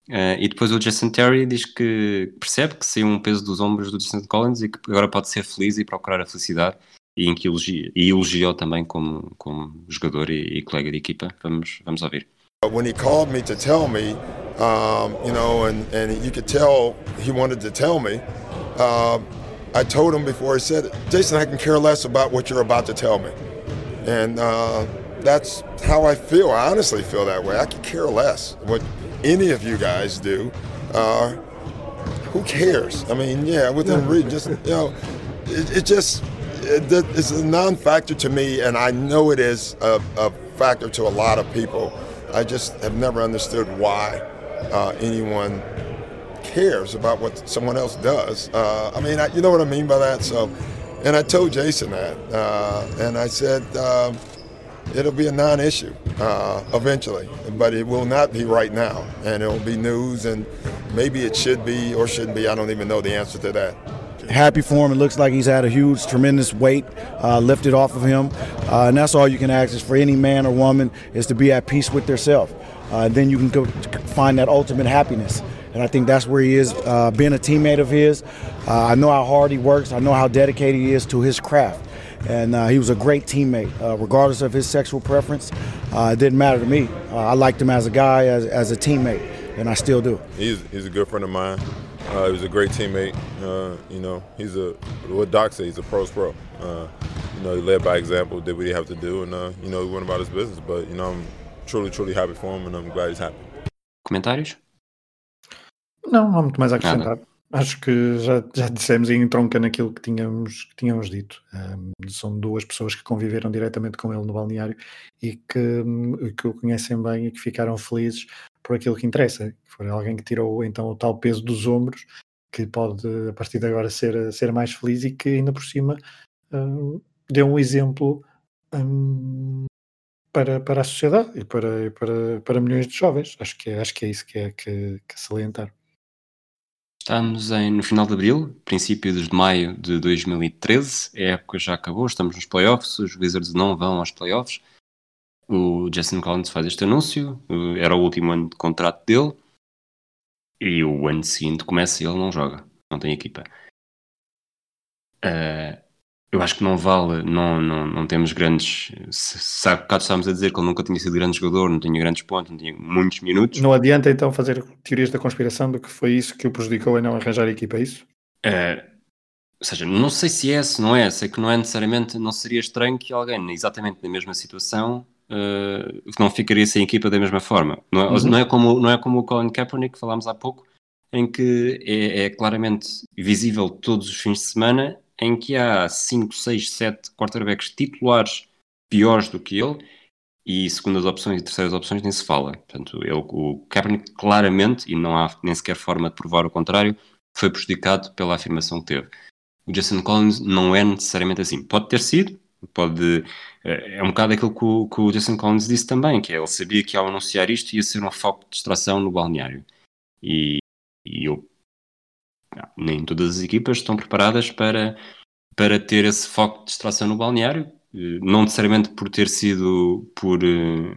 Uh, e depois o Jason Terry diz que percebe que saiu um peso dos ombros do Jason Collins e que agora pode ser feliz e procurar a felicidade e em que elogia, e elogiou também como, como jogador e, e, colega de equipa. Vamos, vamos ouvir. When he called me to tell me, um, you know, and, and you could tell he wanted to tell me, uh, I told him before he said it, Jason, I can care less about what you're about to tell me. And uh, that's how I feel. I honestly feel that way. I could care less what any of you guys do. Uh, who cares? I mean, yeah, within reason, just, you know, it, it just, it's a non-factor to me, and I know it is a, a, factor to a lot of people. I just have never understood why uh, anyone cares about what someone else does. Uh, I mean, I, you know what I mean by that. So, and I told Jason that, uh, and I said um, it'll be a non-issue uh, eventually, but it will not be right now, and it will be news, and maybe it should be or shouldn't be. I don't even know the answer to that happy for him. It looks like he's had a huge, tremendous weight uh, lifted off of him, uh, and that's all you can ask is for any man or woman is to be at peace with themselves. Uh, then you can go find that ultimate happiness. And I think that's where he is, uh, being a teammate of his. Uh, I know how hard he works. I know how dedicated he is to his craft. And uh, he was a great teammate, regardless of his sexual preference. it didn't matter to me. I liked him as a guy, as, as a teammate, and I still do. He's, he's a good friend of mine. Uh, he was a great teammate. Uh, you know, he's a what Doc says, he's a pro's pro. Uh, you know, he led by example, did what he had to do, and uh, you know, he went about his business. But you know, I'm truly, truly happy for him, and I'm glad he's happy. Comentários? Não, não há muito mais a acrescentar. Nada. Acho que já, já dissemos e entronca naquilo que tínhamos, que tínhamos dito. Um, são duas pessoas que conviveram diretamente com ele no balneário e que, que o conhecem bem e que ficaram felizes por aquilo que interessa. Foi alguém que tirou então o tal peso dos ombros, que pode a partir de agora ser, ser mais feliz e que ainda por cima um, deu um exemplo um, para, para a sociedade e para, para, para milhões de jovens. Acho que é, acho que é isso que é que, que salientar. Estamos em, no final de abril, princípio de maio de 2013. A época já acabou, estamos nos playoffs. Os Wizards não vão aos playoffs. O Jason Collins faz este anúncio, era o último ano de contrato dele, e o ano seguinte começa e ele não joga, não tem equipa. Uh, eu acho que não vale, não, não, não temos grandes. Se, há bocado estávamos a dizer que ele nunca tinha sido grande jogador, não tinha grandes pontos, não tinha muitos minutos. Não adianta então fazer teorias da conspiração do que foi isso que o prejudicou em não arranjar a equipa, é isso? Uh, ou seja, não sei se é, se não é, sei que não é necessariamente, não seria estranho que alguém exatamente na mesma situação uh, não ficaria sem equipa da mesma forma. Não é, uhum. não é, como, não é como o Colin Kaepernick que falámos há pouco, em que é, é, claramente visível todos os fins de semana em que há 5, 6, 7 quarterbacks titulares piores do que ele e segundas opções e terceiras opções nem se fala. Portanto, ele, o Kaepernick claramente, e não há nem sequer forma de provar o contrário, foi prejudicado pela afirmação que teve. O Jason Collins não é necessariamente assim. Pode ter sido, pode é, é um bocado aquilo que o, que o, Jason Collins disse também, que ele sabia que ao anunciar isto ia ser um foco de distração no balneário. E, e eu, nem todas as equipas estão preparadas para, para ter esse foco de distração no balneário, eh, não necessariamente por ter sido por, eh,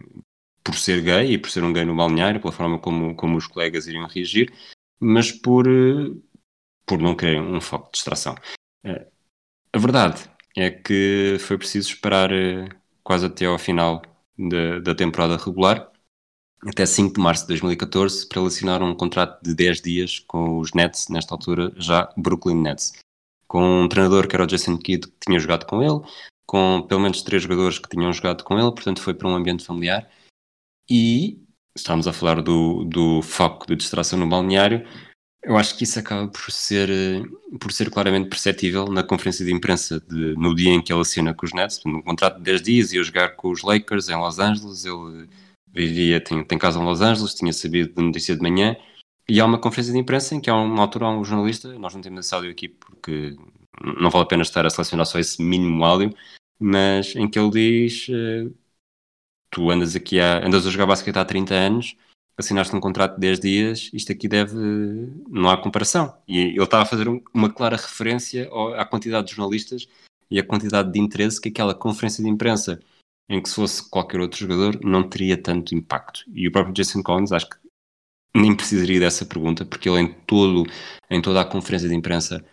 por ser gay e por ser um gay no balneário, pela forma como, como os colegas iriam reagir, mas por, eh, por não quererem um foco de distração. A verdade é que foi preciso esperar quase até ao final da, da temporada regular, até 5 de março de 2014, para assinar um contrato de 10 dias com os Nets, nesta altura já Brooklyn Nets, com um treinador que era o Jason Kidd, que tinha jogado com ele, com pelo menos três jogadores que tinham jogado com ele, portanto foi para um ambiente familiar. E estamos a falar do, do foco de distração no balneário, eu acho que isso acaba por ser, eh, por ser claramente perceptível na conferência de imprensa de, no dia em que ele assina com os Nets, no contrato de 10 dias, ia jogar com os Lakers em Los Angeles, ele vivia, tem, tem casa em Los Angeles, tinha sabido de notícia de manhã, e há uma conferência de imprensa em que há uma altura há um jornalista, nós não temos esse áudio aqui porque não vale a pena estar a selecionar só esse mínimo áudio, mas em que ele diz: uh, Tu andas aqui a, andas a jogar basquete há 30 anos, assinaste um contrato de 10 dias, isto aqui deve. não há comparação. E ele estava a fazer um, uma clara referência à quantidade de jornalistas e à quantidade de interesse que aquela conferência de imprensa, em que se fosse qualquer outro jogador, não teria tanto impacto. E o próprio Jason Collins, acho que nem precisaria dessa pergunta, porque ele em, todo, em toda a conferência de imprensa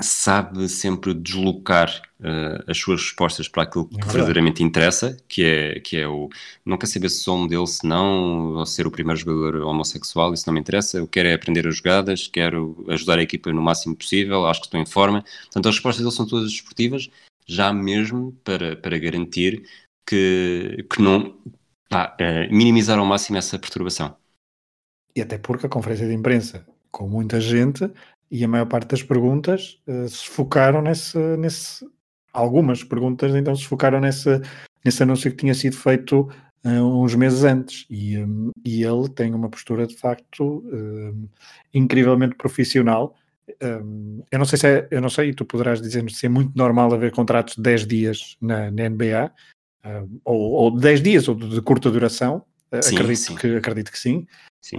sabe sempre deslocar uh, as suas respostas para aquilo que é verdadeiramente interessa, que é, que é o não quer saber se sou um dele, se não, ou ser o primeiro jogador homossexual, isso não me interessa, eu quero é aprender as jogadas, quero ajudar a equipa no máximo possível, acho que estou em forma. Portanto, as respostas dele são todas esportivas, já mesmo para, para garantir que, que não pá, uh, minimizar ao máximo essa perturbação. E até porque a conferência de imprensa, com muita gente, e a maior parte das perguntas uh, se focaram nesse, nesse. Algumas perguntas então se focaram nesse, nesse anúncio que tinha sido feito uh, uns meses antes. E, um, e ele tem uma postura de facto um, incrivelmente profissional. Um, eu não sei se é, eu não sei, e tu poderás dizer-nos se é muito normal haver contratos de 10 dias na, na NBA, uh, ou, ou 10 dias, ou de, de curta duração. Sim, acredito, sim. Que, acredito que sim. sim.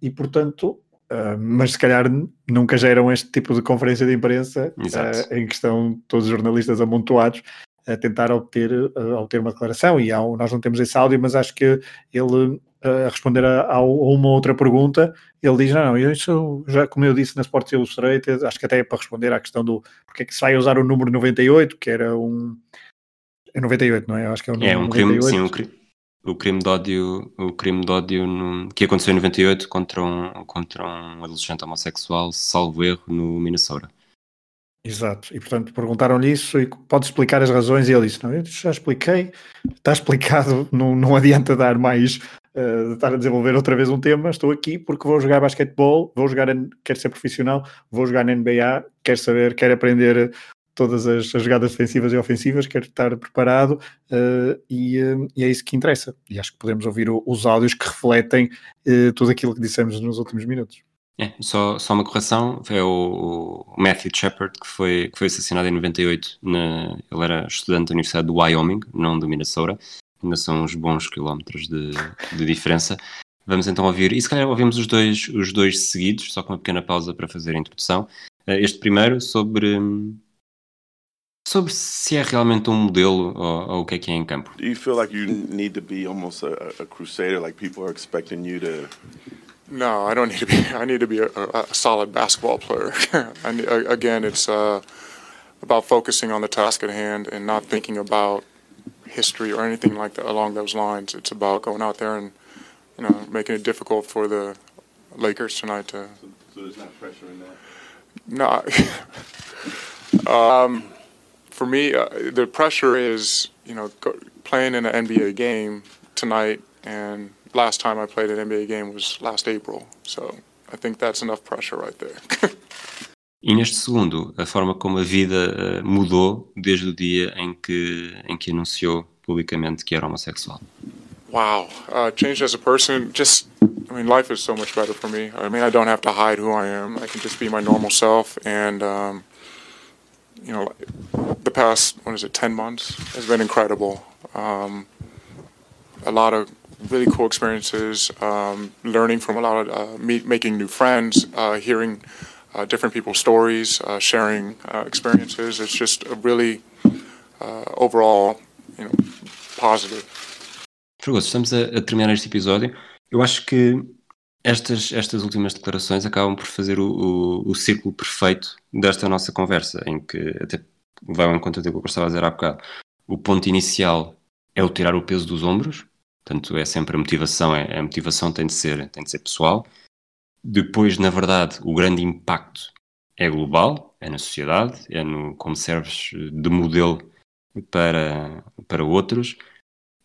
e portanto, Uh, mas se calhar nunca geram este tipo de conferência de imprensa uh, em que estão todos os jornalistas amontoados a tentar obter, uh, obter uma declaração. E há, nós não temos esse áudio, mas acho que ele, a responder a, a, uma outra pergunta, ele diz: Não, não, isso já, como eu disse na Sports Illustrated, acho que até é para responder à questão do porque é que se vai usar o número 98, que era um. É 98, não é? Acho que é o número é um 98. crime, sim, um crime o crime de ódio, o crime de ódio no, que aconteceu em 98 contra um, contra um adolescente homossexual, salvo erro, no Minnesota. Exato, e portanto perguntaram-lhe isso e pode explicar as razões e ele disse, não, eu já expliquei, está explicado, não, não adianta dar mais, uh, estar a desenvolver outra vez um tema, estou aqui porque vou jogar basquetebol, vou jogar, quero ser profissional, vou jogar na NBA, quero saber, quero aprender todas as, as, jogadas defensivas e ofensivas, quero estar preparado uh, e, e, é isso que interessa. E acho que podemos ouvir o, os áudios que refletem uh, tudo aquilo que dissemos nos últimos minutos. É, só, só uma correção, é o, o Matthew Shepard que foi, que foi assassinado em 98, na, ele era estudante da Universidade do Wyoming, não do Minnesota, ainda são uns bons quilómetros de, de diferença. Vamos então ouvir, e se calhar ouvimos os dois, os dois seguidos, só com uma pequena pausa para fazer a introdução. Este primeiro sobre sobre se é realmente um modelo ou, ou, o que é que é em campo. Do you feel like you need to be almost a, a crusader, like people are expecting you to? No, I don't need to be. I need to be a, a solid basketball player. *laughs* and again, it's uh, about focusing on the task at hand and not thinking about history or anything like that along those lines. It's about going out there and you know making it difficult for the Lakers tonight to. So, so there's not pressure in that. No. *laughs* um, for me, uh, the pressure is, you know, go, playing in an NBA game tonight, and last time I played an NBA game was last April. So I think that's enough pressure right there. *laughs* e neste segundo, a forma como a vida uh, mudou desde o dia em que, em que anunciou publicamente que era homossexual. Wow, uh, changed as a person. Just, I mean, life is so much better for me. I mean, I don't have to hide who I am. I can just be my normal self, and um, you know, the past what is it, ten months has been incredible. Um, a lot of really cool experiences, um, learning from a lot of uh, meet, making new friends, uh, hearing uh, different people's stories, uh, sharing uh, experiences. It's just a really uh, overall, you know, positive. Estamos a, a terminar este episódio. Eu acho que Estas, estas últimas declarações acabam por fazer o, o, o círculo perfeito desta nossa conversa, em que até vai ao encontro daquilo que eu estava a dizer há bocado. O ponto inicial é o tirar o peso dos ombros, portanto é sempre a motivação, é, a motivação tem de ser, tem de ser pessoal. Depois, na verdade, o grande impacto é global, é na sociedade, é no como serves de modelo para, para outros,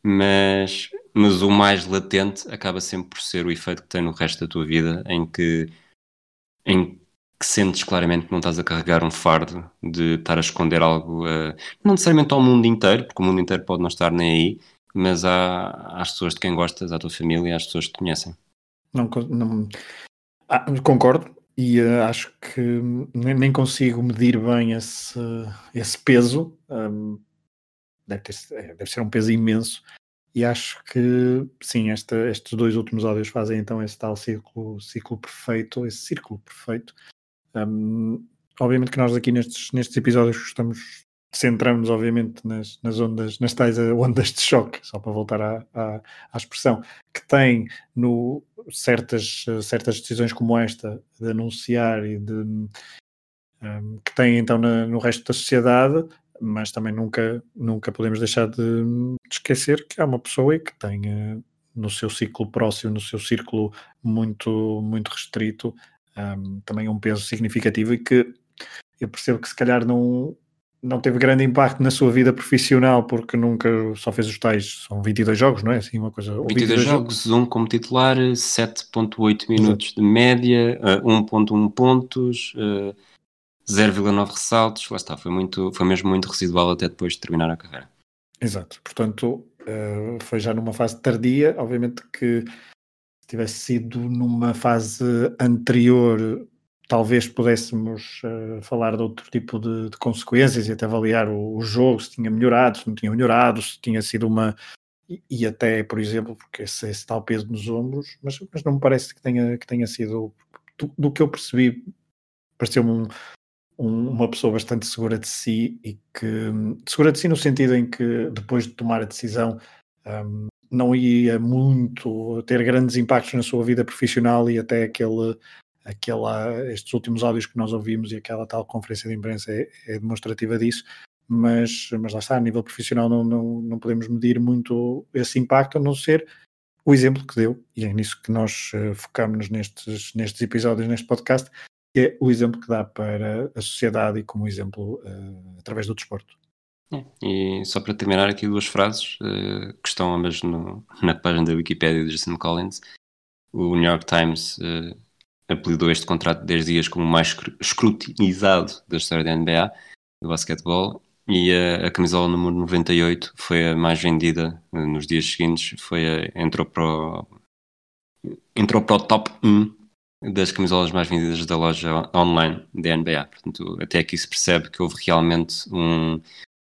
mas mas o mais latente acaba sempre por ser o efeito que tem no resto da tua vida, em que, em que sentes claramente que não estás a carregar um fardo de estar a esconder algo, uh, não necessariamente ao mundo inteiro, porque o mundo inteiro pode não estar nem aí, mas há, às pessoas de quem gostas, à tua família, às pessoas que te conhecem. Não, não, Ah, concordo e uh, acho que nem consigo medir bem esse, esse peso. Um, deve, ter, é, deve ser um peso imenso. E acho que sim, esta, estes dois últimos áudios fazem então esse tal ciclo, ciclo perfeito, esse círculo perfeito. Um, obviamente que nós aqui nestes, nestes episódios gostamos centramos obviamente nas, nas ondas, nas tais eh, ondas de choque, só para voltar à, à, à expressão, que tem no certas, eh, certas decisões como esta de anunciar e de um, que tem então na, no resto da sociedade, mas também nunca, nunca podemos deixar de, de esquecer que há uma pessoa que tem uh, no seu ciclo próximo, no seu círculo muito, muito restrito, um, também um peso significativo e que eu percebo que se calhar não não teve grande impacto na sua vida profissional porque nunca só fez os tais, são 22 jogos, não é? Assim, uma coisa, 22, 22 jogos, um como titular, 7.8 minutos Exato. de média, uh, 1.1 pontos, uh, 0,9 ressaltos, lá está, foi, muito, foi mesmo muito residual até depois de terminar a carreira. Exato, portanto uh, foi já numa fase tardia, obviamente que se tivesse sido numa fase anterior talvez pudéssemos uh, falar de outro tipo de, de, consequências e até avaliar o, o, jogo, se tinha melhorado, se não tinha melhorado, se tinha sido uma. E, e até, por exemplo, porque esse, esse, tal peso nos ombros, mas, mas não me parece que tenha, que tenha sido. Do, do que eu percebi, pareceu-me um, um, uma pessoa bastante segura de si e que. segura de si no sentido em que depois de tomar a decisão. Um, não ia muito ter grandes impactos na sua vida profissional e até aquele aquela, estes últimos áudios que nós ouvimos e aquela tal conferência de imprensa é, é demonstrativa disso, mas, mas lá está, a nível profissional não, não, não podemos medir muito esse impacto, a não ser o exemplo que deu, e é nisso que nós uh, focamos nestes, nestes episódios, neste podcast, que é o exemplo que dá para a sociedade e como exemplo uh, através do desporto. É, e só para terminar aqui duas frases uh, que estão ambas no, na página da Wikipedia de Jason Collins. O New York Times uh, apelidou este contrato de 10 dias como o mais escrutinizado da história da NBA, do basquetebol, e a, a, camisola número 98 foi a mais vendida eh, nos dias seguintes, foi a, entrou, para o, entrou para o top 1 das camisolas mais vendidas da loja online da NBA. Portanto, até aqui se percebe que houve realmente um,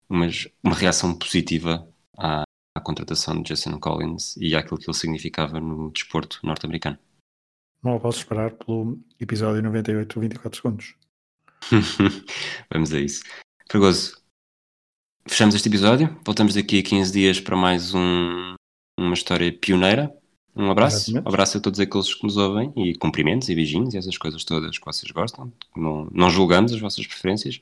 uma, uma reação positiva à, à contratação de Jason Collins e àquilo que ele significava no desporto norte-americano. Mal posso esperar pelo episódio 98, 24 segundos. *laughs* Vamos a isso. Fragoso, fechamos este episódio. Voltamos daqui a 15 dias para mais um, uma história pioneira. Um abraço. Exatamente. Abraço a todos aqueles que nos ouvem e cumprimentos e beijinhos e essas coisas todas que vocês gostam. Não, não julgamos as vossas preferências.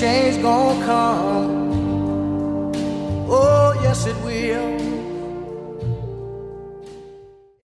change gonna come. Oh, yes, it will.